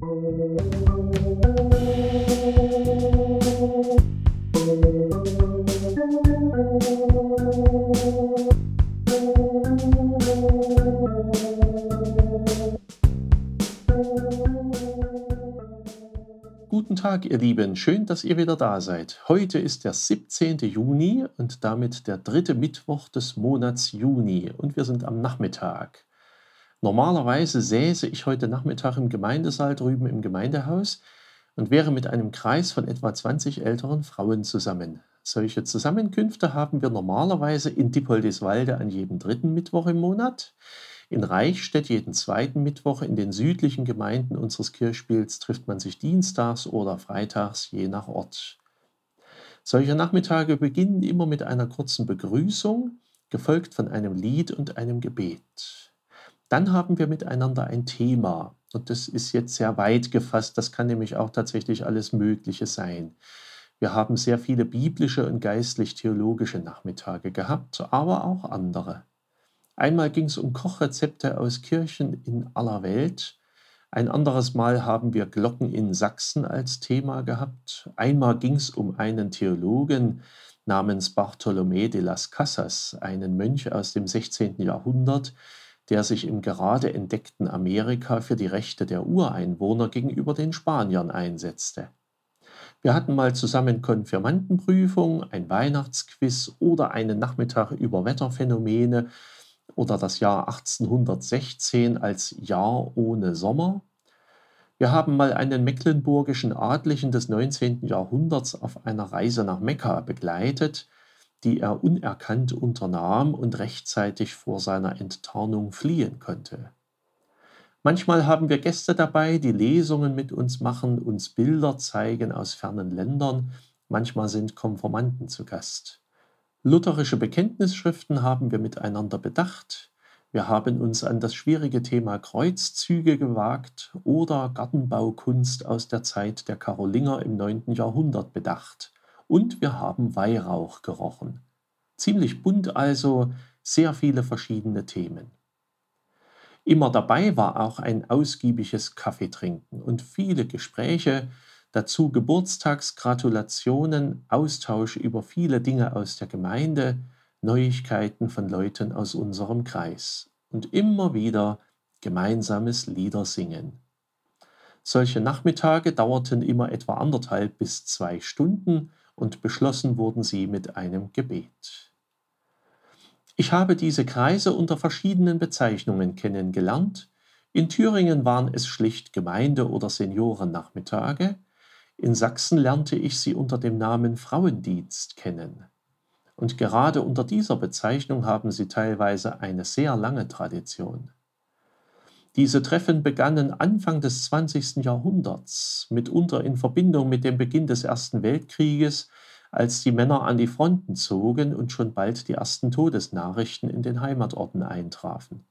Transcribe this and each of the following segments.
Guten Tag, ihr Lieben. Schön, dass ihr wieder da seid. Heute ist der 17. Juni und damit der dritte Mittwoch des Monats Juni und wir sind am Nachmittag. Normalerweise säße ich heute Nachmittag im Gemeindesaal drüben im Gemeindehaus und wäre mit einem Kreis von etwa 20 älteren Frauen zusammen. Solche Zusammenkünfte haben wir normalerweise in Dippoldiswalde an jedem dritten Mittwoch im Monat. In Reichstätt jeden zweiten Mittwoch, in den südlichen Gemeinden unseres Kirchspiels trifft man sich dienstags oder freitags, je nach Ort. Solche Nachmittage beginnen immer mit einer kurzen Begrüßung, gefolgt von einem Lied und einem Gebet. Dann haben wir miteinander ein Thema. Und das ist jetzt sehr weit gefasst. Das kann nämlich auch tatsächlich alles Mögliche sein. Wir haben sehr viele biblische und geistlich-theologische Nachmittage gehabt, aber auch andere. Einmal ging es um Kochrezepte aus Kirchen in aller Welt. Ein anderes Mal haben wir Glocken in Sachsen als Thema gehabt. Einmal ging es um einen Theologen namens Bartolomé de las Casas, einen Mönch aus dem 16. Jahrhundert, der sich im gerade entdeckten Amerika für die Rechte der Ureinwohner gegenüber den Spaniern einsetzte. Wir hatten mal zusammen Konfirmandenprüfung, ein Weihnachtsquiz oder einen Nachmittag über Wetterphänomene oder das Jahr 1816 als Jahr ohne Sommer. Wir haben mal einen mecklenburgischen Adligen des 19. Jahrhunderts auf einer Reise nach Mekka begleitet, die er unerkannt unternahm und rechtzeitig vor seiner Enttarnung fliehen konnte. Manchmal haben wir Gäste dabei, die Lesungen mit uns machen, uns Bilder zeigen aus fernen Ländern, manchmal sind Konformanten zu Gast. Lutherische Bekenntnisschriften haben wir miteinander bedacht. Wir haben uns an das schwierige Thema Kreuzzüge gewagt oder Gartenbaukunst aus der Zeit der Karolinger im 9. Jahrhundert bedacht. Und wir haben Weihrauch gerochen. Ziemlich bunt also, sehr viele verschiedene Themen. Immer dabei war auch ein ausgiebiges Kaffeetrinken und viele Gespräche, Dazu Geburtstagsgratulationen, Austausch über viele Dinge aus der Gemeinde, Neuigkeiten von Leuten aus unserem Kreis und immer wieder gemeinsames Liedersingen. Solche Nachmittage dauerten immer etwa anderthalb bis zwei Stunden und beschlossen wurden sie mit einem Gebet. Ich habe diese Kreise unter verschiedenen Bezeichnungen kennengelernt. In Thüringen waren es schlicht Gemeinde- oder Seniorennachmittage, in Sachsen lernte ich sie unter dem Namen Frauendienst kennen. Und gerade unter dieser Bezeichnung haben sie teilweise eine sehr lange Tradition. Diese Treffen begannen Anfang des 20. Jahrhunderts, mitunter in Verbindung mit dem Beginn des Ersten Weltkrieges, als die Männer an die Fronten zogen und schon bald die ersten Todesnachrichten in den Heimatorten eintrafen.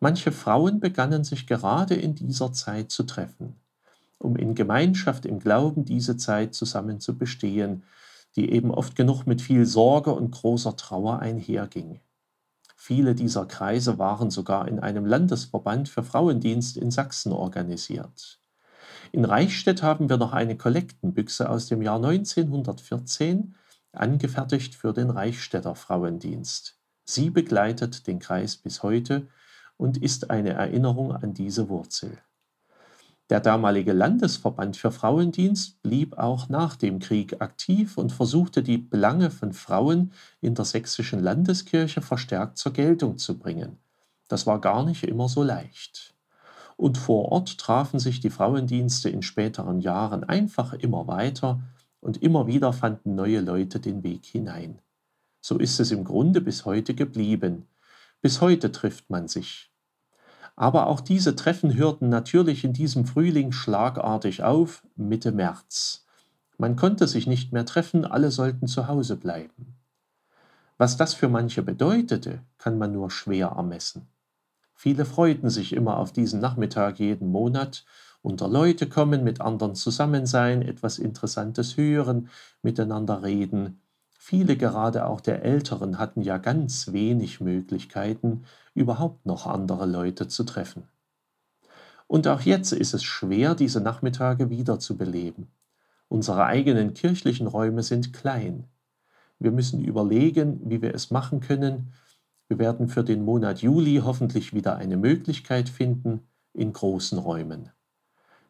Manche Frauen begannen sich gerade in dieser Zeit zu treffen um in Gemeinschaft im Glauben diese Zeit zusammen zu bestehen, die eben oft genug mit viel Sorge und großer Trauer einherging. Viele dieser Kreise waren sogar in einem Landesverband für Frauendienst in Sachsen organisiert. In Reichstätt haben wir noch eine Kollektenbüchse aus dem Jahr 1914, angefertigt für den Reichstätter Frauendienst. Sie begleitet den Kreis bis heute und ist eine Erinnerung an diese Wurzel. Der damalige Landesverband für Frauendienst blieb auch nach dem Krieg aktiv und versuchte die Belange von Frauen in der sächsischen Landeskirche verstärkt zur Geltung zu bringen. Das war gar nicht immer so leicht. Und vor Ort trafen sich die Frauendienste in späteren Jahren einfach immer weiter und immer wieder fanden neue Leute den Weg hinein. So ist es im Grunde bis heute geblieben. Bis heute trifft man sich. Aber auch diese Treffen hörten natürlich in diesem Frühling schlagartig auf, Mitte März. Man konnte sich nicht mehr treffen, alle sollten zu Hause bleiben. Was das für manche bedeutete, kann man nur schwer ermessen. Viele freuten sich immer auf diesen Nachmittag jeden Monat, unter Leute kommen, mit anderen zusammen sein, etwas Interessantes hören, miteinander reden, Viele gerade auch der Älteren hatten ja ganz wenig Möglichkeiten, überhaupt noch andere Leute zu treffen. Und auch jetzt ist es schwer, diese Nachmittage wieder zu beleben. Unsere eigenen kirchlichen Räume sind klein. Wir müssen überlegen, wie wir es machen können. Wir werden für den Monat Juli hoffentlich wieder eine Möglichkeit finden in großen Räumen.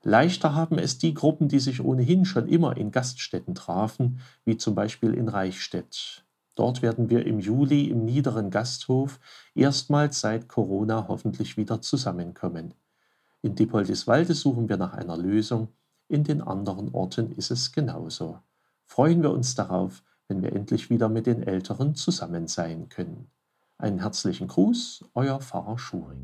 Leichter haben es die Gruppen, die sich ohnehin schon immer in Gaststätten trafen, wie zum Beispiel in Reichstätt. Dort werden wir im Juli im niederen Gasthof erstmals seit Corona hoffentlich wieder zusammenkommen. In Diepoldiswalde suchen wir nach einer Lösung, in den anderen Orten ist es genauso. Freuen wir uns darauf, wenn wir endlich wieder mit den Älteren zusammen sein können. Einen herzlichen Gruß, euer Pfarrer Schurig.